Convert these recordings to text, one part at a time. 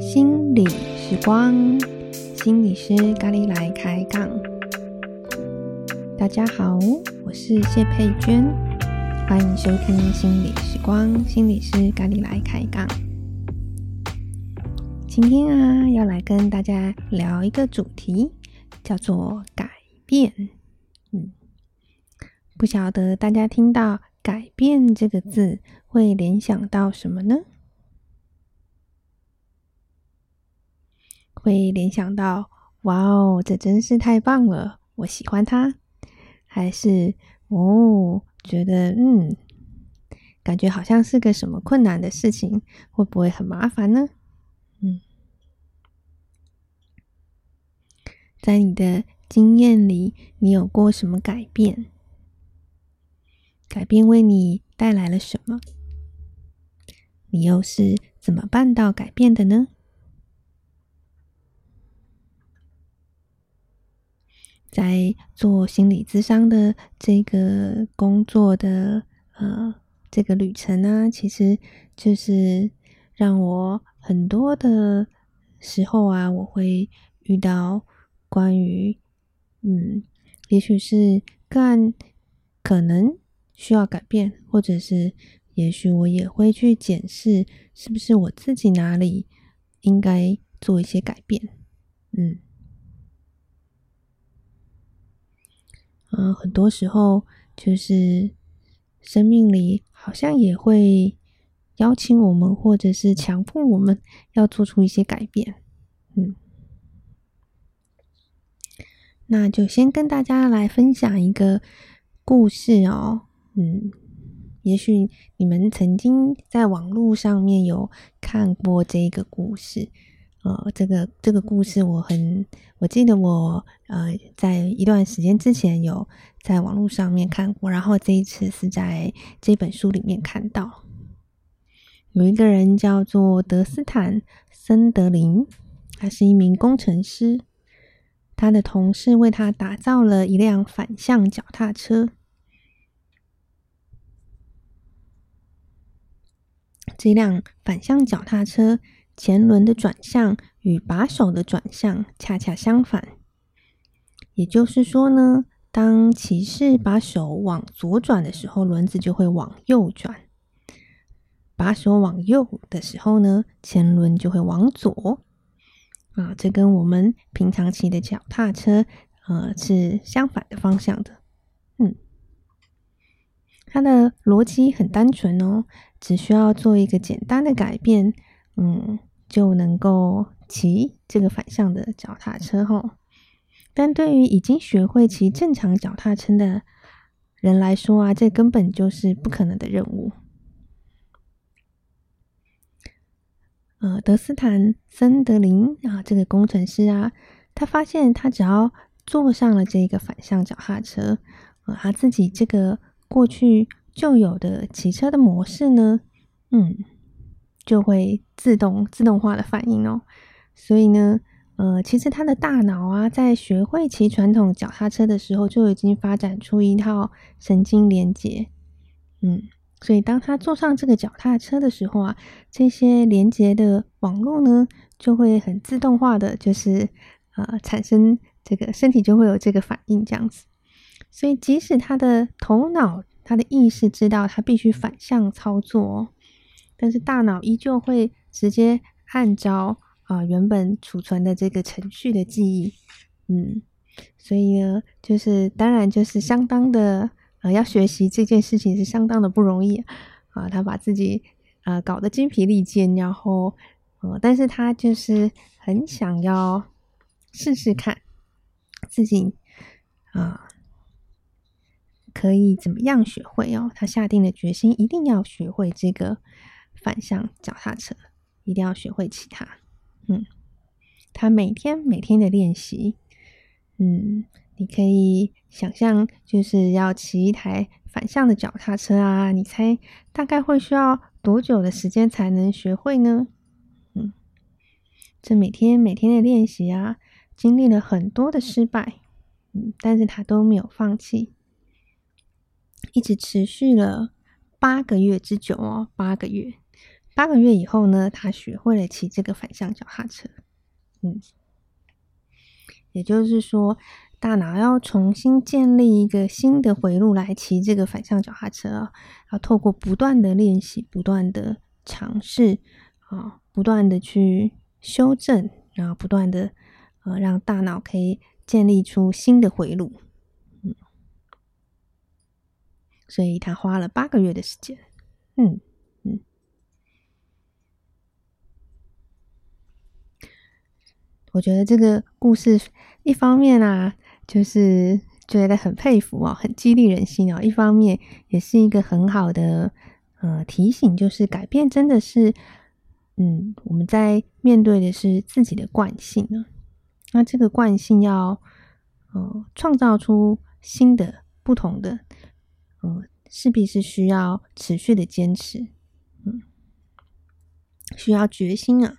心理时光，心理师咖喱来开杠。大家好，我是谢佩娟，欢迎收听心理时光，心理师咖喱来开杠。今天啊，要来跟大家聊一个主题，叫做改变。不晓得大家听到“改变”这个字，会联想到什么呢？会联想到“哇哦，这真是太棒了，我喜欢它”，还是“哦，觉得嗯，感觉好像是个什么困难的事情，会不会很麻烦呢？”嗯，在你的经验里，你有过什么改变？改变为你带来了什么？你又是怎么办到改变的呢？在做心理咨商的这个工作的呃这个旅程呢，其实就是让我很多的时候啊，我会遇到关于嗯，也许是个案可能需要改变，或者是也许我也会去检视是不是我自己哪里应该做一些改变，嗯。嗯，很多时候就是生命里好像也会邀请我们，或者是强迫我们要做出一些改变。嗯，那就先跟大家来分享一个故事哦。嗯，也许你们曾经在网络上面有看过这个故事。呃，这个这个故事我很，我记得我呃在一段时间之前有在网络上面看过，然后这一次是在这本书里面看到，有一个人叫做德斯坦·森德林，他是一名工程师，他的同事为他打造了一辆反向脚踏车，这辆反向脚踏车。前轮的转向与把手的转向恰恰相反，也就是说呢，当骑士把手往左转的时候，轮子就会往右转；把手往右的时候呢，前轮就会往左。啊，这跟我们平常骑的脚踏车，呃，是相反的方向的。嗯，它的逻辑很单纯哦，只需要做一个简单的改变。嗯。就能够骑这个反向的脚踏车哈，但对于已经学会骑正常脚踏车的人来说啊，这根本就是不可能的任务。呃，德斯坦森德林啊，这个工程师啊，他发现他只要坐上了这个反向脚踏车，呃，他自己这个过去就有的骑车的模式呢，嗯。就会自动自动化的反应哦，所以呢，呃，其实他的大脑啊，在学会骑传统脚踏车的时候，就已经发展出一套神经连接，嗯，所以当他坐上这个脚踏车的时候啊，这些连接的网络呢，就会很自动化的，就是呃，产生这个身体就会有这个反应这样子，所以即使他的头脑、他的意识知道他必须反向操作。但是大脑依旧会直接按照啊、原本储存的这个程序的记忆，嗯，所以呢，就是当然就是相当的呃要学习这件事情是相当的不容易啊，他把自己呃搞得精疲力尽，然后呃，但是他就是很想要试试看自己啊可以怎么样学会哦，他下定了决心，一定要学会这个。反向脚踏车一定要学会骑它。嗯，他每天每天的练习，嗯，你可以想象，就是要骑一台反向的脚踏车啊，你猜大概会需要多久的时间才能学会呢？嗯，这每天每天的练习啊，经历了很多的失败，嗯，但是他都没有放弃，一直持续了八个月之久哦，八个月，八个月以后呢，他学会了骑这个反向脚踏车，嗯，也就是说，大脑要重新建立一个新的回路来骑这个反向脚踏车啊，要透过不断的练习，不断的尝试啊，不断的去修正，然后不断的呃，让大脑可以。建立出新的回路，嗯，所以他花了八个月的时间，嗯嗯，我觉得这个故事一方面啊，就是觉得很佩服啊，很激励人心啊；一方面也是一个很好的呃提醒，就是改变真的是，嗯，我们在面对的是自己的惯性啊。那这个惯性要，呃，创造出新的、不同的，嗯、势必是需要持续的坚持，嗯，需要决心啊，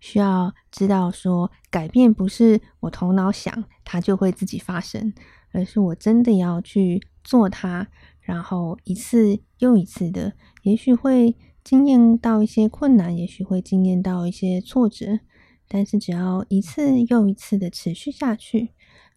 需要知道说，改变不是我头脑想它就会自己发生，而是我真的要去做它，然后一次又一次的，也许会经验到一些困难，也许会经验到一些挫折。但是只要一次又一次的持续下去，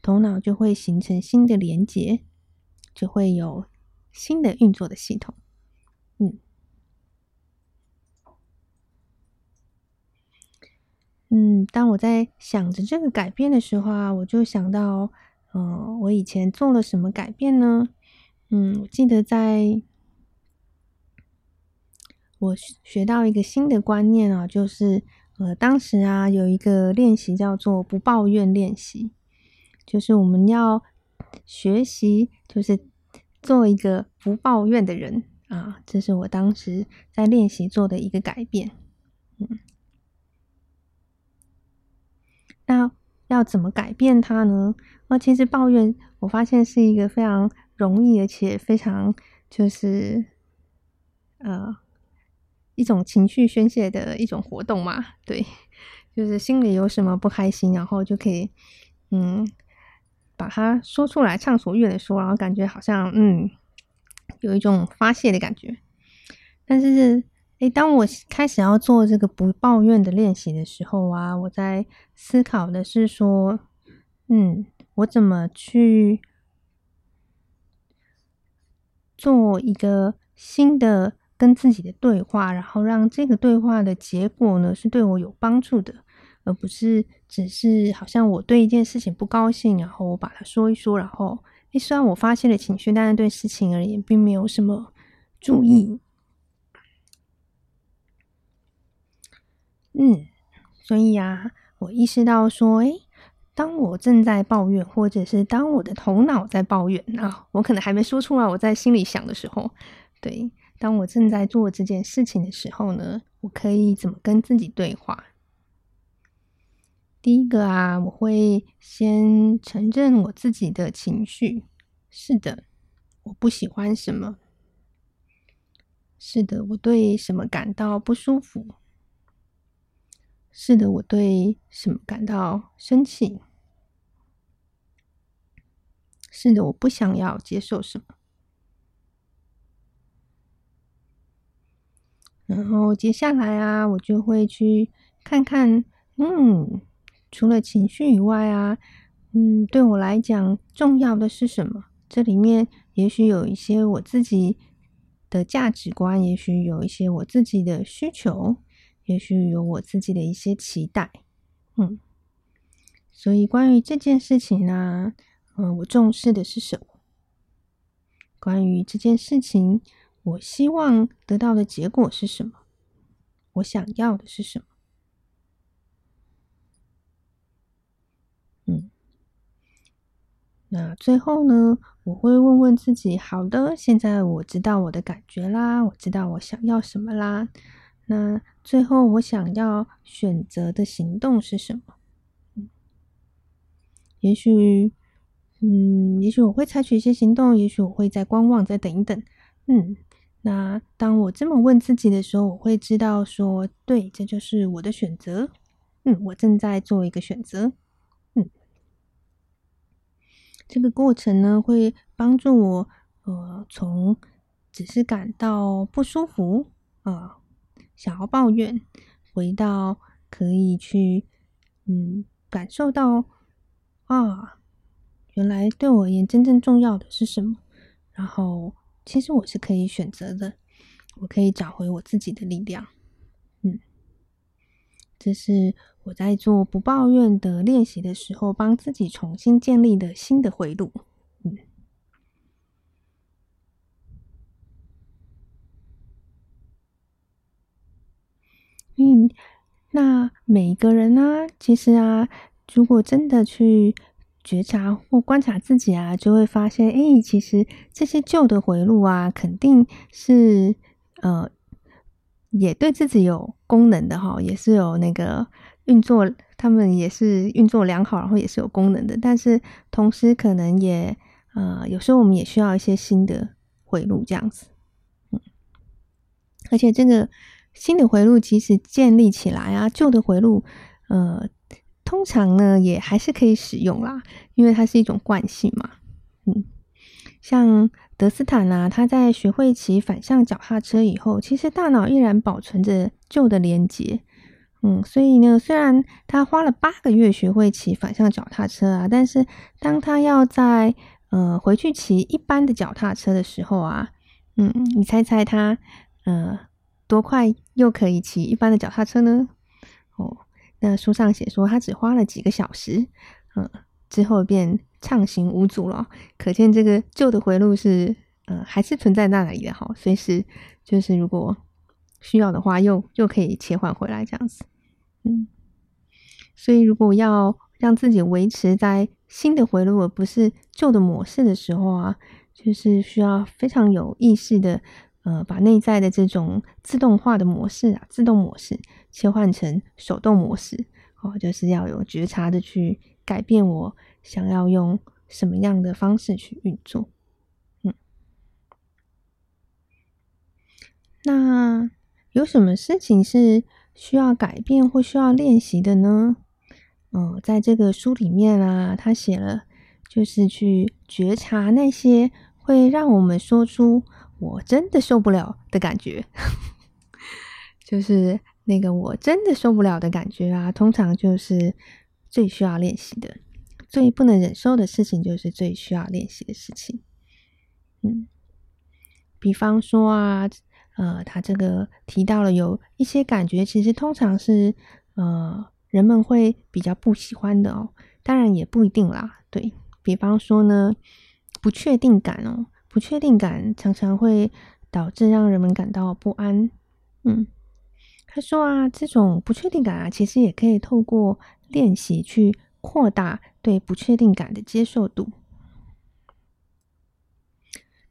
头脑就会形成新的连结，就会有新的运作的系统。嗯嗯，当我在想着这个改变的时候啊，我就想到，嗯、呃，我以前做了什么改变呢？嗯，我记得在我学到一个新的观念啊，就是。呃，当时啊，有一个练习叫做不抱怨练习，就是我们要学习，就是做一个不抱怨的人啊。这是我当时在练习做的一个改变。嗯，那要怎么改变它呢？那其实抱怨，我发现是一个非常容易，而且非常就是呃。一种情绪宣泄的一种活动嘛，对，就是心里有什么不开心，然后就可以，嗯，把它说出来，畅所欲的说，然后感觉好像，嗯，有一种发泄的感觉。但是，诶，当我开始要做这个不抱怨的练习的时候啊，我在思考的是说，嗯，我怎么去做一个新的。跟自己的对话，然后让这个对话的结果呢，是对我有帮助的，而不是只是好像我对一件事情不高兴，然后我把它说一说，然后诶，虽然我发泄了情绪，但是对事情而言并没有什么注意。嗯，所以啊，我意识到说，诶，当我正在抱怨，或者是当我的头脑在抱怨啊，我可能还没说出来，我在心里想的时候，对。当我正在做这件事情的时候呢，我可以怎么跟自己对话？第一个啊，我会先承认我自己的情绪。是的，我不喜欢什么。是的，我对什么感到不舒服。是的，我对什么感到生气。是的，我不想要接受什么。然后接下来啊，我就会去看看，嗯，除了情绪以外啊，嗯，对我来讲重要的是什么？这里面也许有一些我自己的价值观，也许有一些我自己的需求，也许有我自己的一些期待，嗯。所以关于这件事情呢，嗯，我重视的是什么？关于这件事情。我希望得到的结果是什么？我想要的是什么？嗯，那最后呢，我会问问自己：好的，现在我知道我的感觉啦，我知道我想要什么啦。那最后我想要选择的行动是什么？也许，嗯，也许我会采取一些行动，也许我会再观望，再等一等。嗯。那当我这么问自己的时候，我会知道说，对，这就是我的选择。嗯，我正在做一个选择。这个过程呢，会帮助我呃，从只是感到不舒服啊、想要抱怨，回到可以去嗯感受到啊，原来对我而言真正重要的是什么？然后其实我是可以选择的，我可以找回我自己的力量。嗯，这是我在做不抱怨的练习的时候，帮自己重新建立的新的回路。嗯，那每一个人呢，其实啊，如果真的去觉察或观察自己啊，就会发现，哎，其实这些旧的回路啊，肯定是呃。也对自己有功能的哈，也是有那个运作，他们也是运作良好，然后也是有功能的。但是同时，可能也呃，有时候我们也需要一些新的回路这样子。嗯，而且这个新的回路其实建立起来啊，旧的回路呃，通常呢也还是可以使用啦，因为它是一种惯性嘛。嗯，像。德斯坦啊，他在学会骑反向脚踏车以后，其实大脑依然保存着旧的连接。嗯，所以呢，虽然他花了八个月学会骑反向脚踏车啊，但是当他要在呃回去骑一般的脚踏车的时候啊，嗯，你猜猜他呃多快又可以骑一般的脚踏车呢？哦，那书上写说他只花了几个小时，嗯，之后便。畅行无阻了，可见这个旧的回路是，呃，还是存在那里的哈。随时就是如果需要的话，又又可以切换回来这样子。嗯，所以如果要让自己维持在新的回路而不是旧的模式的时候啊，就是需要非常有意识的，呃，把内在的这种自动化的模式啊，自动模式切换成手动模式哦，就是要有觉察的去改变我。想要用什么样的方式去运作？嗯，那有什么事情是需要改变或需要练习的呢？嗯，在这个书里面啊，他写了，就是去觉察那些会让我们说出“我真的受不了”的感觉，就是那个“我真的受不了”的感觉啊，通常就是最需要练习的。最不能忍受的事情，就是最需要练习的事情。嗯，比方说啊，呃，他这个提到了有一些感觉，其实通常是呃人们会比较不喜欢的哦。当然也不一定啦。对，比方说呢，不确定感哦，不确定感常常会导致让人们感到不安。嗯，他说啊，这种不确定感啊，其实也可以透过练习去。扩大对不确定感的接受度。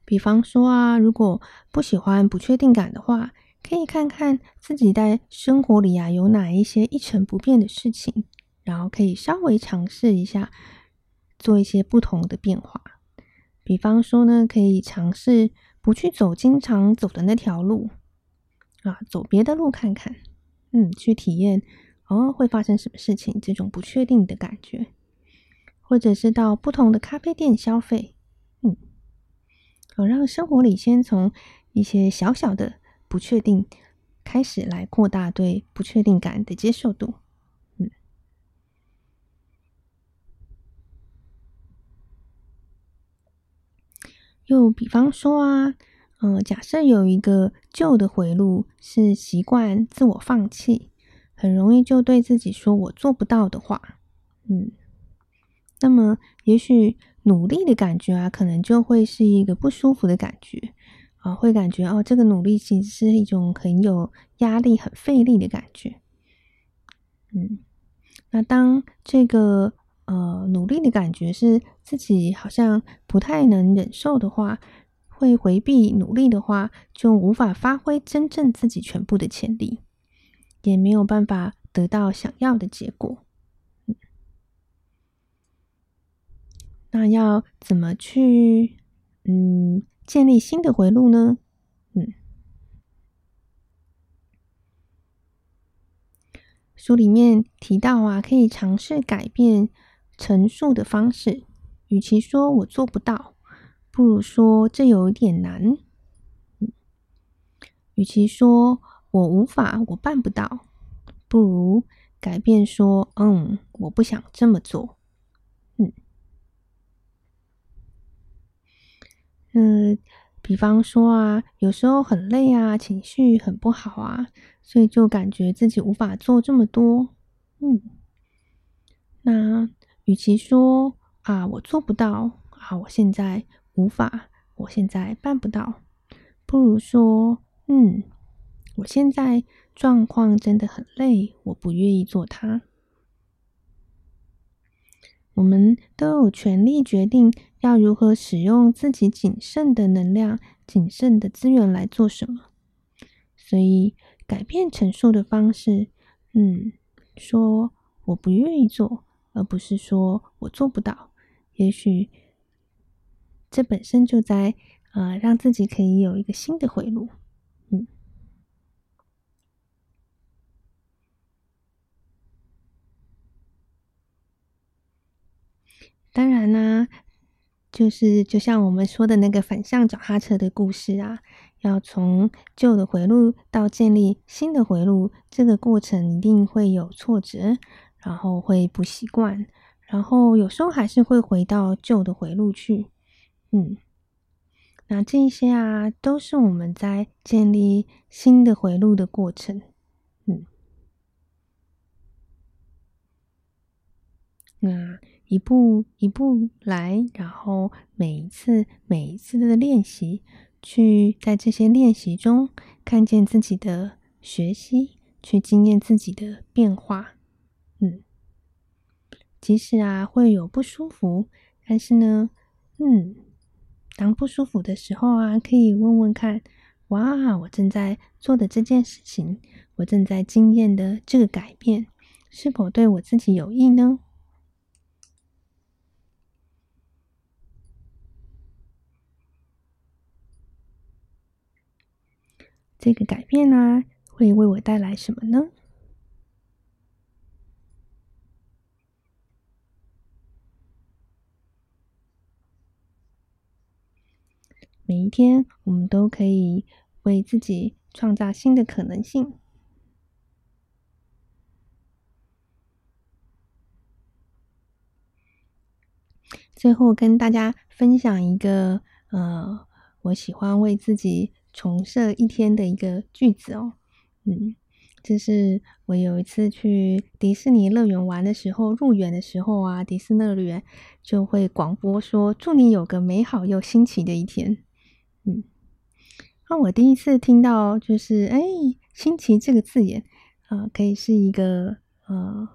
比方说啊，如果不喜欢不确定感的话，可以看看自己在生活里啊有哪一些一成不变的事情，然后可以稍微尝试一下做一些不同的变化。比方说呢，可以尝试不去走经常走的那条路啊，走别的路看看，嗯，去体验。哦，会发生什么事情？这种不确定的感觉，或者是到不同的咖啡店消费，好，让生活里先从一些小小的不确定开始，来扩大对不确定感的接受度，嗯。又比方说啊，嗯，假设有一个旧的回路是习惯自我放弃。很容易就对自己说“我做不到”的话，嗯，那么也许努力的感觉啊，可能就会是一个不舒服的感觉啊，会感觉哦，这个努力其实是一种很有压力、很费力的感觉，嗯，那当这个呃努力的感觉是自己好像不太能忍受的话，会回避努力的话，就无法发挥真正自己全部的潜力。也没有办法得到想要的结果。那要怎么去嗯建立新的回路呢？嗯，书里面提到啊，可以尝试改变陈述的方式。与其说我做不到，不如说这有一点难。嗯，与其说我无法，我办不到，不如改变说，嗯，我不想这么做。嗯，比方说啊，有时候很累啊，情绪很不好啊，所以就感觉自己无法做这么多。嗯，那与其说啊，我做不到啊，我现在无法，我现在办不到，不如说，嗯，我现在状况真的很累，我不愿意做它。我们都有权利决定要如何使用自己仅剩的能量、仅剩的资源来做什么。所以，改变陈述的方式，嗯，说我不愿意做，而不是说我做不到。也许这本身就在呃，让自己可以有一个新的回路。当然啦，就是就像我们说的那个反向脚踏车的故事啊，要从旧的回路到建立新的回路，这个过程一定会有挫折，然后会不习惯，然后有时候还是会回到旧的回路去。嗯，那这些啊，都是我们在建立新的回路的过程。嗯，那。一步一步来，然后每一次每一次的练习，去在这些练习中看见自己的学习，去经验自己的变化。嗯，即使啊会有不舒服，但是呢，嗯，当不舒服的时候啊，可以问问看：哇，我正在做的这件事情，我正在经验的这个改变，是否对我自己有益呢？这个改变呢，会为我带来什么呢？每一天，我们都可以为自己创造新的可能性。最后，跟大家分享一个，呃，我喜欢为自己。重设一天的一个句子哦，嗯，这是我有一次去迪士尼乐园玩的时候，入园的时候啊，迪士尼乐园就会广播说：“祝你有个美好又新奇的一天。”嗯，那我第一次听到就是“哎，新奇”这个字眼啊，可以是一个呃，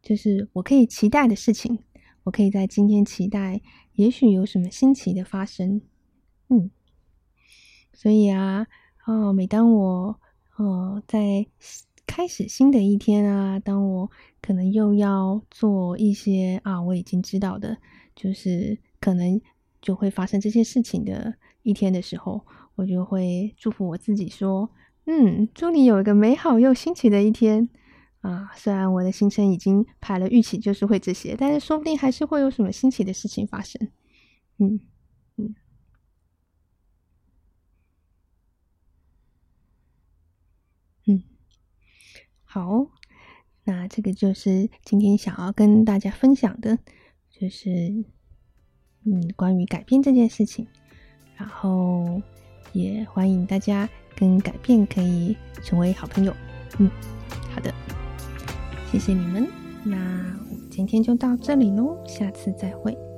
就是我可以期待的事情，我可以在今天期待，也许有什么新奇的发生，嗯。所以啊，哦，每当我呃在开始新的一天啊，当我可能又要做一些啊，我已经知道的，就是可能就会发生这些事情的一天的时候，我就会祝福我自己说：“嗯，祝你有一个美好又新奇的一天啊！”虽然我的行程已经排了预期，就是会这些，但是说不定还是会有什么新奇的事情发生。嗯。好，那这个就是今天想要跟大家分享的，就是嗯，关于改变这件事情。然后也欢迎大家跟改变可以成为好朋友。嗯，好的，谢谢你们。那我们今天就到这里喽，下次再会。